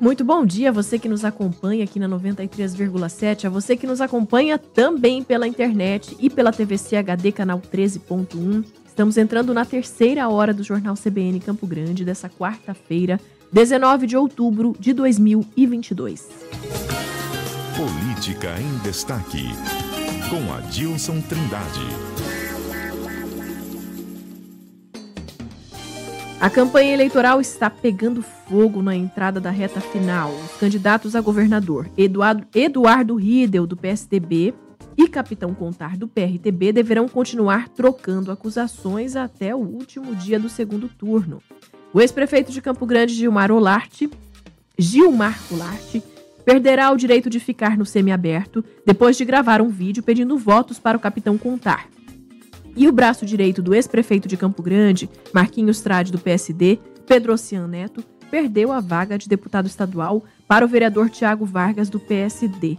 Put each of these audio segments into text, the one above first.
Muito bom dia a você que nos acompanha aqui na 93,7, a você que nos acompanha também pela internet e pela TVC HD canal 13.1. Estamos entrando na terceira hora do Jornal CBN Campo Grande dessa quarta-feira, 19 de outubro de 2022. Política em Destaque, com Adilson Trindade. A campanha eleitoral está pegando fogo na entrada da reta final. Os candidatos a governador Eduardo, Eduardo Riedel, do PSDB, e Capitão Contar, do PRTB, deverão continuar trocando acusações até o último dia do segundo turno. O ex-prefeito de Campo Grande, Gilmar Olarte, Gilmar Olarte, perderá o direito de ficar no semiaberto depois de gravar um vídeo pedindo votos para o Capitão Contar. E o braço direito do ex-prefeito de Campo Grande, Marquinhos Trade, do PSD, Pedro Ocean Neto, perdeu a vaga de deputado estadual para o vereador Tiago Vargas, do PSD.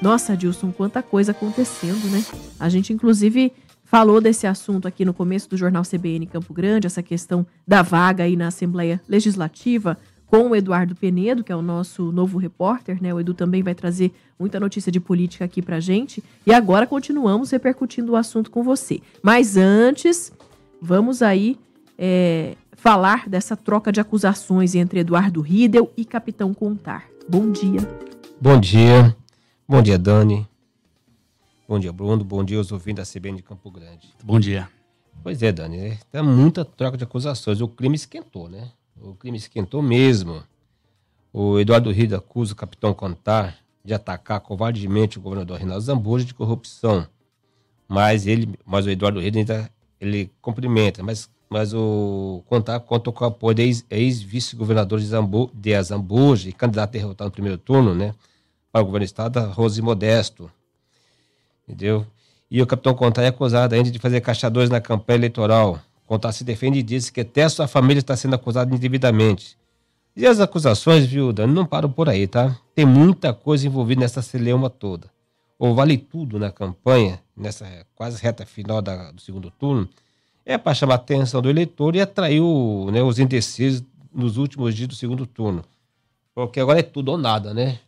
Nossa, Dilson, quanta coisa acontecendo, né? A gente, inclusive, falou desse assunto aqui no começo do jornal CBN Campo Grande, essa questão da vaga aí na Assembleia Legislativa com o Eduardo Penedo, que é o nosso novo repórter, né? O Edu também vai trazer muita notícia de política aqui pra gente. E agora continuamos repercutindo o assunto com você. Mas antes, vamos aí é, falar dessa troca de acusações entre Eduardo Riedel e Capitão Contar. Bom dia. Bom dia. Bom dia, Dani. Bom dia, Bruno. Bom dia aos ouvintes da CBN de Campo Grande. Bom dia. Pois é, Dani. Tem muita troca de acusações. O crime esquentou, né? O crime esquentou mesmo. O Eduardo Rida acusa o capitão Contar de atacar covardemente o governador Reinaldo Zambuja de corrupção. Mas ele, mas o Eduardo Rida ainda ele cumprimenta, mas mas o Contar conta com o apoio da ex-vice-governador de, Zambu, de Azambuja e candidato a derrotar no primeiro turno, né, para o governo do estado, Rose Modesto. Entendeu? E o capitão Contar é acusado ainda de fazer caixadores na campanha eleitoral, Contar se defende e disse que até sua família está sendo acusada indevidamente. E as acusações, viu, Dani, não param por aí, tá? Tem muita coisa envolvida nessa celeuma toda. Ou vale tudo na campanha, nessa quase reta final da, do segundo turno, é para chamar a atenção do eleitor e atrair o, né, os indecisos nos últimos dias do segundo turno. Porque agora é tudo ou nada, né?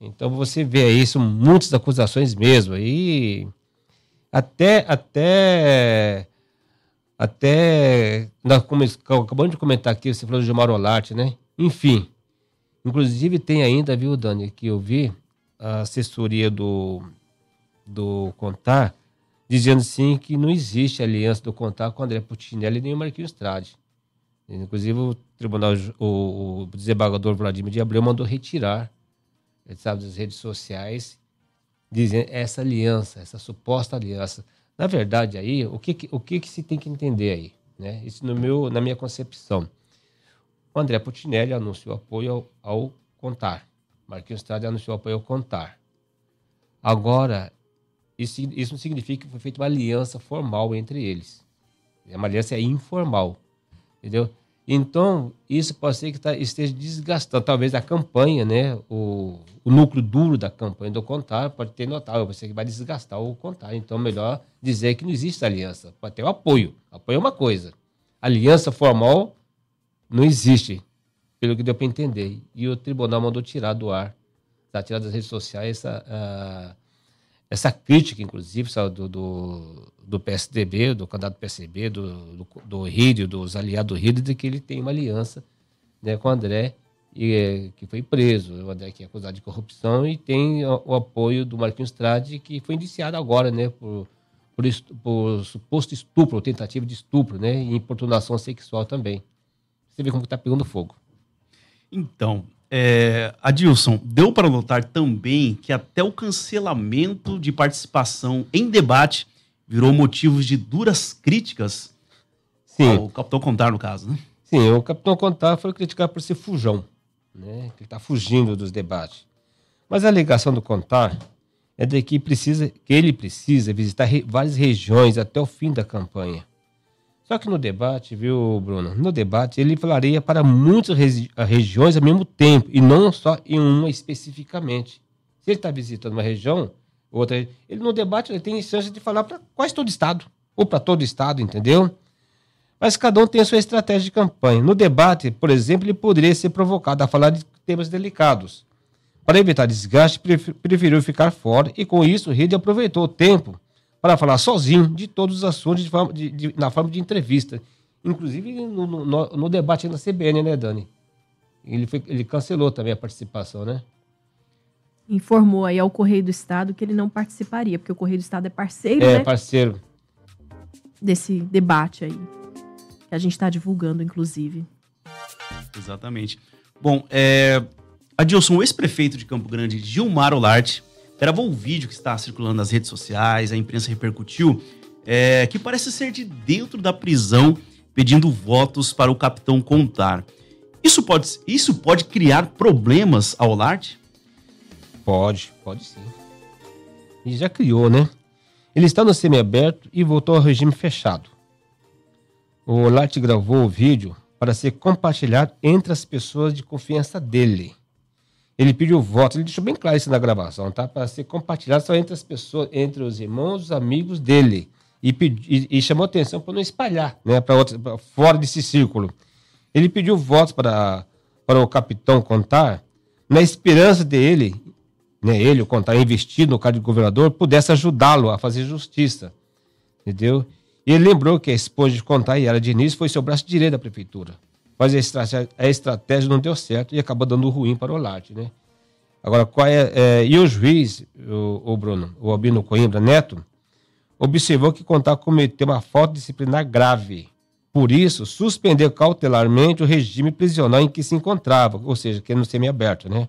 Então você vê aí, são muitas acusações mesmo. E até, até até. Nós acabamos de comentar aqui, você falou de Gilmar Olarte, né? Enfim. Inclusive tem ainda, viu, Dani, que eu vi a assessoria do, do Contar dizendo sim que não existe aliança do Contar com André Putinelli nem o Marquinhos Trade. Inclusive o tribunal, o, o desembargador Vladimir de Abreu mandou retirar, sabe, das redes sociais, dizendo essa aliança, essa suposta aliança. Na verdade, aí, o que, o que, que se tem que entender aí? Né? Isso no meu, na minha concepção. O André Putinelli anunciou apoio ao, ao Contar. Marquinhos Trade anunciou apoio ao Contar. Agora, isso, isso não significa que foi feita uma aliança formal entre eles. É uma aliança informal. Entendeu? Então, isso pode ser que tá, esteja desgastando, talvez, a campanha, né? O, o núcleo duro da campanha do Contar pode ter notado, você que vai desgastar o Contar. Então, melhor dizer que não existe aliança. Pode ter o apoio. Apoio é uma coisa. Aliança formal não existe, pelo que deu para entender. E o tribunal mandou tirar do ar, tá? tirar das redes sociais essa, uh, essa crítica, inclusive, do, do do PSDB, do candidato PSDB, do, do, do Rídio, dos aliados do Rídio, de que ele tem uma aliança né, com o André, e, é, que foi preso. O André que é acusado de corrupção e tem o, o apoio do Marquinhos Trade, que foi indiciado agora né, por, por, por suposto estupro, tentativa de estupro, né, e importunação sexual também. Você vê como está pegando fogo. Então, é, Adilson, deu para notar também que até o cancelamento de participação em debate virou motivo de duras críticas Sim. ao Capitão Contar, no caso, né? Sim, o Capitão Contar foi criticado por ser fujão, né? Que está fugindo dos debates. Mas a alegação do Contar é de que, precisa, que ele precisa visitar re, várias regiões até o fim da campanha. Só que no debate, viu, Bruno? No debate, ele falaria para muitas regi regiões ao mesmo tempo, e não só em uma especificamente. Se ele está visitando uma região, outra. Ele no debate ele tem chance de falar para quase todo estado, ou para todo estado, entendeu? Mas cada um tem a sua estratégia de campanha. No debate, por exemplo, ele poderia ser provocado a falar de temas delicados. Para evitar desgaste, preferiu ficar fora e, com isso, Rede aproveitou o tempo para falar sozinho de todos os assuntos de forma, de, de, na forma de entrevista. Inclusive no, no, no debate na CBN, né, Dani? Ele, foi, ele cancelou também a participação, né? Informou aí ao Correio do Estado que ele não participaria, porque o Correio do Estado é parceiro, é, né? É, parceiro. Desse debate aí. Que a gente está divulgando, inclusive. Exatamente. Bom, é, Adilson, o ex-prefeito de Campo Grande, Gilmar Olarte, gravou um vídeo que está circulando nas redes sociais, a imprensa repercutiu, é, que parece ser de dentro da prisão, pedindo votos para o capitão Contar. Isso pode, isso pode criar problemas ao Olarte? Pode, pode sim. E já criou, né? Ele está no semiaberto e voltou ao regime fechado. O Olarte gravou o vídeo para ser compartilhado entre as pessoas de confiança dele. Ele pediu voto, ele deixou bem claro isso na gravação, tá? Para ser compartilhado só entre as pessoas, entre os irmãos, os amigos dele. E, pedi, e, e chamou atenção para não espalhar, né? Para fora desse círculo. Ele pediu votos para, para o capitão contar, na esperança dele, né, ele, o contar, investido no cargo de governador, pudesse ajudá-lo a fazer justiça. Entendeu? E ele lembrou que a esposa de contar, Yara Diniz, foi seu braço direito da prefeitura mas a estratégia, a estratégia não deu certo e acabou dando ruim para o Larte, né? Agora, qual é, é, e o juiz, o, o, Bruno, o Albino Coimbra Neto, observou que Contar cometeu uma falta disciplinar grave. Por isso, suspendeu cautelarmente o regime prisional em que se encontrava, ou seja, que é no semiaberto, né?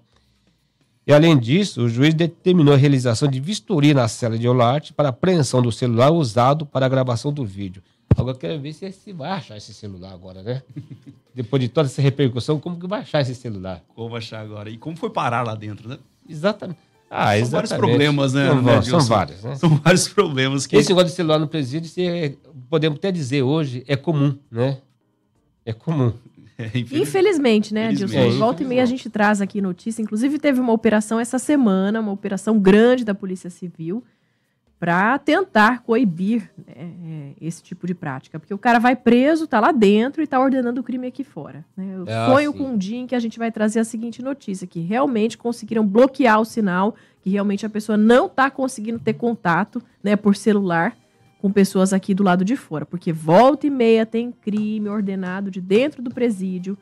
E além disso, o juiz determinou a realização de vistoria na cela de Olarte para apreensão do celular usado para a gravação do vídeo. Agora quero ver se, se vai achar esse celular agora, né? Depois de toda essa repercussão, como que vai achar esse celular? Como achar agora? E como foi parar lá dentro, né? Exatamente. Ah, são exatamente. vários problemas, né? São, né, são vários, né? São vários problemas que. Esse negócio de celular no presídio, se, podemos até dizer hoje, é comum, né? É comum. É, infelizmente. infelizmente, né, Adilson? É, Volta e meia a gente traz aqui notícia. Inclusive, teve uma operação essa semana, uma operação grande da Polícia Civil, para tentar coibir né, é, esse tipo de prática. Porque o cara vai preso, tá lá dentro e tá ordenando o crime aqui fora. Né? Eu é sonho assim. com um dia em que a gente vai trazer a seguinte notícia, que realmente conseguiram bloquear o sinal, que realmente a pessoa não tá conseguindo ter contato né, por celular com pessoas aqui do lado de fora. Porque volta e meia tem crime ordenado de dentro do presídio.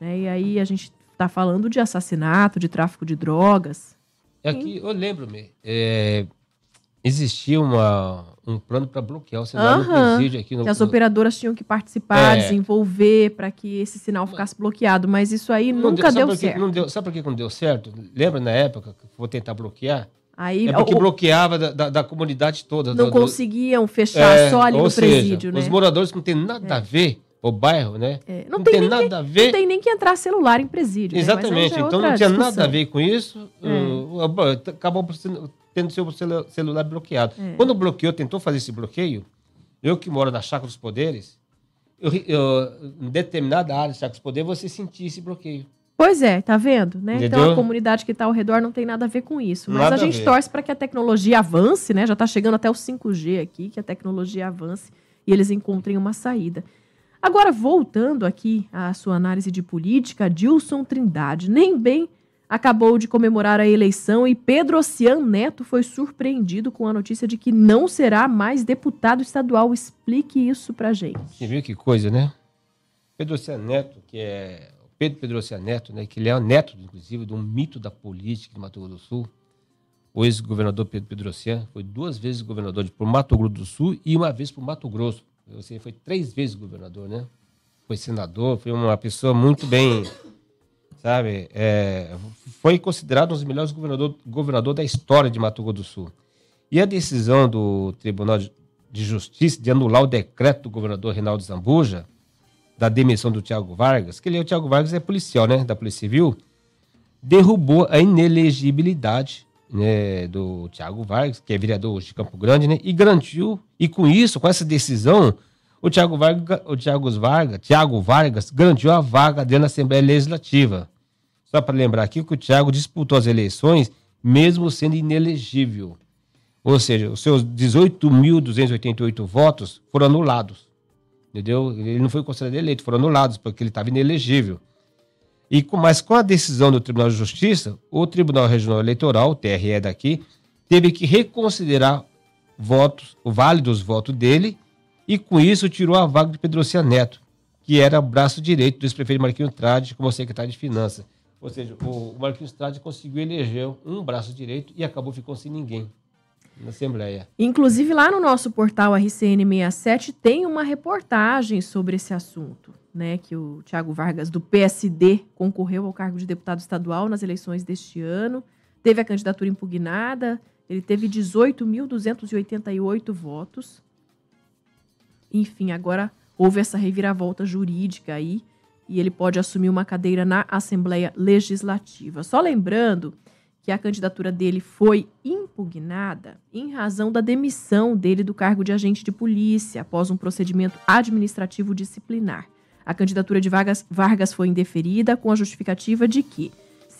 Né? E aí a gente tá falando de assassinato, de tráfico de drogas. Aqui, eu lembro-me, é, existia uma, um plano para bloquear o sinal uhum. no presídio aqui no Que as operadoras tinham que participar, é. desenvolver para que esse sinal ficasse bloqueado, mas isso aí não nunca deu, deu certo. Não deu, sabe por que não deu certo? Lembra na época que vou tentar bloquear? Aí, é porque bloqueava da, da, da, comunidade toda. Não do, conseguiam fechar é, só ali no seja, presídio, né? Os moradores não tem nada é. a ver o bairro, né? É, não, não, tem, tem nada que, a ver. Não tem nem que entrar celular em presídio. Né? Exatamente. Né? então não tinha discussão. nada a ver com isso. Uh, acabou tendo seu celular bloqueado. É. Quando bloqueou, tentou fazer esse bloqueio, eu que moro na Chácara dos Poderes, eu, eu, em determinada área da Chácara dos Poderes, você sentia esse bloqueio. Pois é, tá vendo, né? Então a comunidade que está ao redor não tem nada a ver com isso. Mas nada a gente a torce para que a tecnologia avance, né? Já está chegando até o 5G aqui, que a tecnologia avance e eles encontrem uma saída. Agora, voltando aqui à sua análise de política, Dilson Trindade nem bem acabou de comemorar a eleição e Pedro Ocean Neto foi surpreendido com a notícia de que não será mais deputado estadual. Explique isso pra gente. Você viu que coisa, né? Pedro Ocean Neto, que é Pedro Pedro Ocean Neto, né, que ele é neto, inclusive, de um mito da política de Mato Grosso do Sul. O ex-governador Pedro Pedro Ocean foi duas vezes governador por Mato Grosso do Sul e uma vez por Mato Grosso. Você foi três vezes governador, né? Foi senador, foi uma pessoa muito bem, sabe? É, foi considerado um dos melhores governador, governador da história de Mato Grosso do Sul. E a decisão do Tribunal de Justiça de anular o decreto do governador Reinaldo Zambuja da demissão do Tiago Vargas, que ele, o Tiago Vargas é policial, né, da Polícia Civil, derrubou a inelegibilidade né, do Tiago Vargas, que é vereador hoje de Campo Grande, né, e garantiu, e com isso, com essa decisão, o Tiago Vargas, o Thiago Vargas, Thiago Vargas garantiu a vaga dentro da Assembleia Legislativa. Só para lembrar aqui que o Tiago disputou as eleições mesmo sendo inelegível. Ou seja, os seus 18.288 votos foram anulados. Entendeu? Ele não foi considerado eleito, foram anulados, porque ele estava inelegível. E com, mas com a decisão do Tribunal de Justiça, o Tribunal Regional Eleitoral, o TRE daqui, teve que reconsiderar votos, o válidos votos dele, e com isso tirou a vaga de Pedrocia Neto, que era braço direito do ex-prefeito Marquinhos Trade como secretário de Finanças. Ou seja, o Marquinhos Trade conseguiu eleger um braço direito e acabou ficando sem ninguém na Assembleia. Inclusive, lá no nosso portal RCN67 tem uma reportagem sobre esse assunto, né? Que o Tiago Vargas, do PSD, concorreu ao cargo de deputado estadual nas eleições deste ano, teve a candidatura impugnada, ele teve 18.288 votos. Enfim, agora houve essa reviravolta jurídica aí e ele pode assumir uma cadeira na Assembleia Legislativa. Só lembrando que a candidatura dele foi impugnada em razão da demissão dele do cargo de agente de polícia após um procedimento administrativo disciplinar. A candidatura de Vargas, Vargas foi indeferida com a justificativa de que,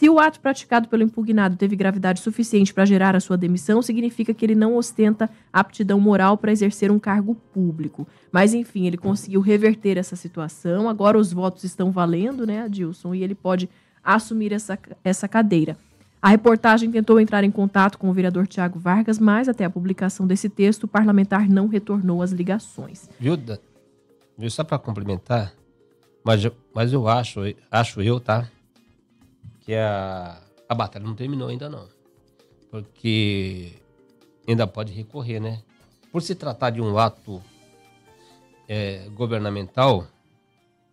se o ato praticado pelo impugnado teve gravidade suficiente para gerar a sua demissão, significa que ele não ostenta aptidão moral para exercer um cargo público. Mas, enfim, ele conseguiu reverter essa situação. Agora os votos estão valendo, né, Adilson? E ele pode assumir essa, essa cadeira. A reportagem tentou entrar em contato com o vereador Tiago Vargas, mas até a publicação desse texto, o parlamentar não retornou as ligações. Viu, só para complementar, mas, mas eu acho, acho eu, tá? Que a, a batalha não terminou ainda não. Porque ainda pode recorrer, né? Por se tratar de um ato é, governamental,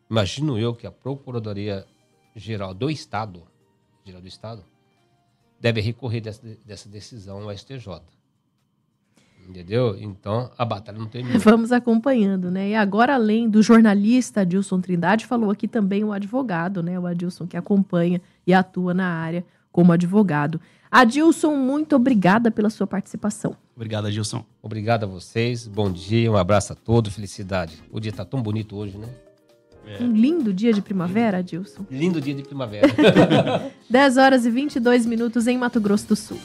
imagino eu que a Procuradoria Geral do Estado, Geral do Estado, deve recorrer dessa, dessa decisão ao STJ. Entendeu? Então, a batalha não termina. Vamos acompanhando, né? E agora, além do jornalista Adilson Trindade, falou aqui também o advogado, né? O Adilson que acompanha e atua na área como advogado. Adilson, muito obrigada pela sua participação. Obrigado, Adilson. Obrigado a vocês. Bom dia, um abraço a todos, felicidade. O dia está tão bonito hoje, né? É. Um lindo dia de primavera, Adilson. Lindo dia de primavera. 10 horas e 22 minutos em Mato Grosso do Sul.